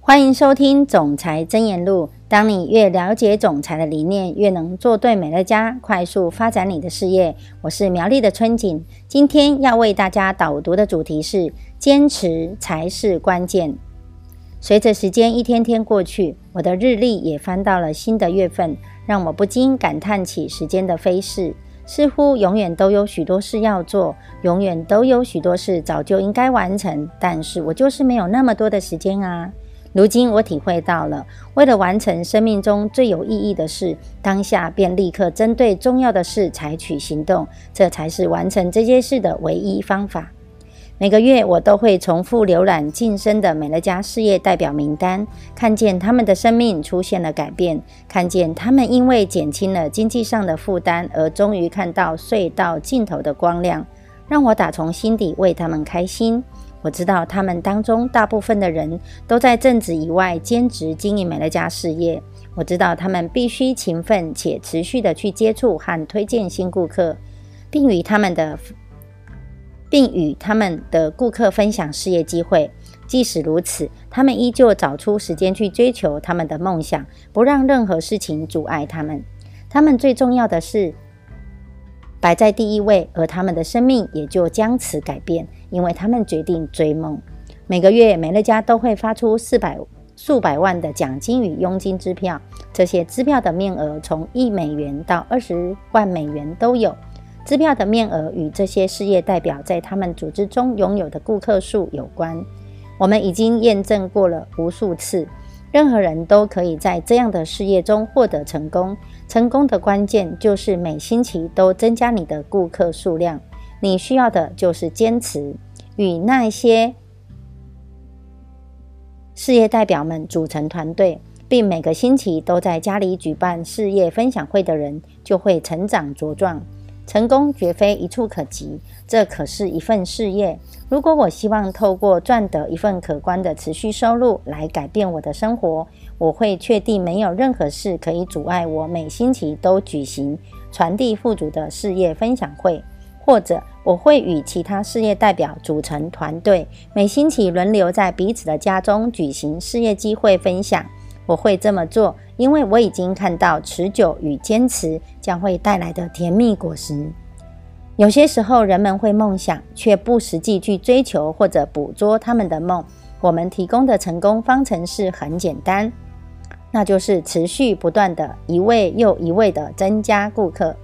欢迎收听《总裁真言录》。当你越了解总裁的理念，越能做对美乐家，快速发展你的事业。我是苗栗的春景，今天要为大家导读的主题是：坚持才是关键。随着时间一天天过去，我的日历也翻到了新的月份，让我不禁感叹起时间的飞逝。似乎永远都有许多事要做，永远都有许多事早就应该完成，但是我就是没有那么多的时间啊。如今我体会到了，为了完成生命中最有意义的事，当下便立刻针对重要的事采取行动，这才是完成这些事的唯一方法。每个月我都会重复浏览晋升的美乐家事业代表名单，看见他们的生命出现了改变，看见他们因为减轻了经济上的负担而终于看到隧道尽头的光亮，让我打从心底为他们开心。我知道他们当中大部分的人都在正职以外兼职经营美乐家事业。我知道他们必须勤奋且持续的去接触和推荐新顾客，并与他们的并与他们的顾客分享事业机会。即使如此，他们依旧找出时间去追求他们的梦想，不让任何事情阻碍他们。他们最重要的是。摆在第一位，而他们的生命也就将此改变，因为他们决定追梦。每个月，美乐家都会发出四百数百万的奖金与佣金支票，这些支票的面额从一美元到二十万美元都有。支票的面额与这些事业代表在他们组织中拥有的顾客数有关。我们已经验证过了无数次。任何人都可以在这样的事业中获得成功。成功的关键就是每星期都增加你的顾客数量。你需要的就是坚持。与那些事业代表们组成团队，并每个星期都在家里举办事业分享会的人，就会成长茁壮。成功绝非一触可及，这可是一份事业。如果我希望透过赚得一份可观的持续收入来改变我的生活，我会确定没有任何事可以阻碍我每星期都举行传递富足的事业分享会，或者我会与其他事业代表组成团队，每星期轮流在彼此的家中举行事业机会分享。我会这么做，因为我已经看到持久与坚持将会带来的甜蜜果实。有些时候，人们会梦想，却不实际去追求或者捕捉他们的梦。我们提供的成功方程式很简单，那就是持续不断的一位又一位的增加顾客。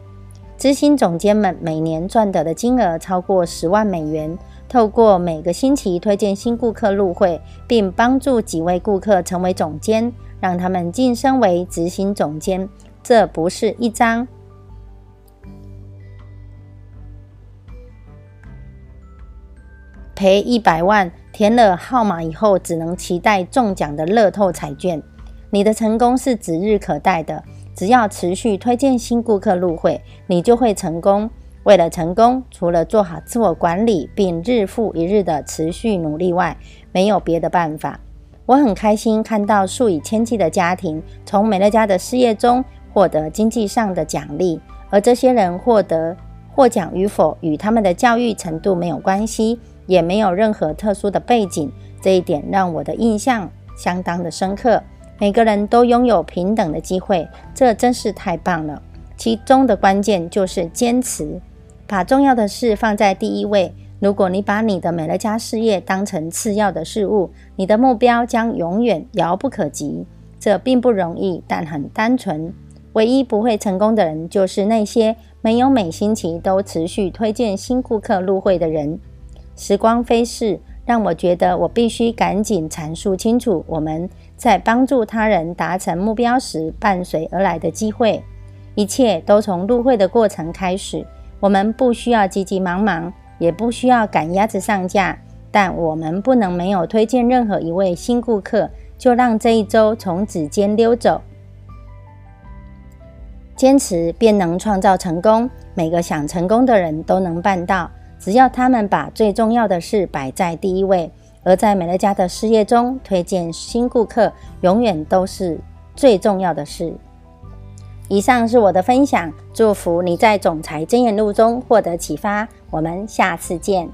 执行总监们每年赚得的金额超过十万美元。透过每个星期推荐新顾客入会，并帮助几位顾客成为总监。让他们晋升为执行总监，这不是一张赔一百万填了号码以后只能期待中奖的乐透彩券。你的成功是指日可待的，只要持续推荐新顾客入会，你就会成功。为了成功，除了做好自我管理并日复一日的持续努力外，没有别的办法。我很开心看到数以千计的家庭从美乐家的事业中获得经济上的奖励，而这些人获得获奖与否与他们的教育程度没有关系，也没有任何特殊的背景。这一点让我的印象相当的深刻。每个人都拥有平等的机会，这真是太棒了。其中的关键就是坚持，把重要的事放在第一位。如果你把你的美乐家事业当成次要的事物，你的目标将永远遥不可及。这并不容易，但很单纯。唯一不会成功的人，就是那些没有每星期都持续推荐新顾客入会的人。时光飞逝，让我觉得我必须赶紧阐述清楚我们在帮助他人达成目标时伴随而来的机会。一切都从入会的过程开始。我们不需要急急忙忙。也不需要赶鸭子上架，但我们不能没有推荐任何一位新顾客，就让这一周从指尖溜走。坚持便能创造成功，每个想成功的人都能办到，只要他们把最重要的事摆在第一位。而在美乐家的事业中，推荐新顾客永远都是最重要的事。以上是我的分享，祝福你在总裁箴言录中获得启发。我们下次见。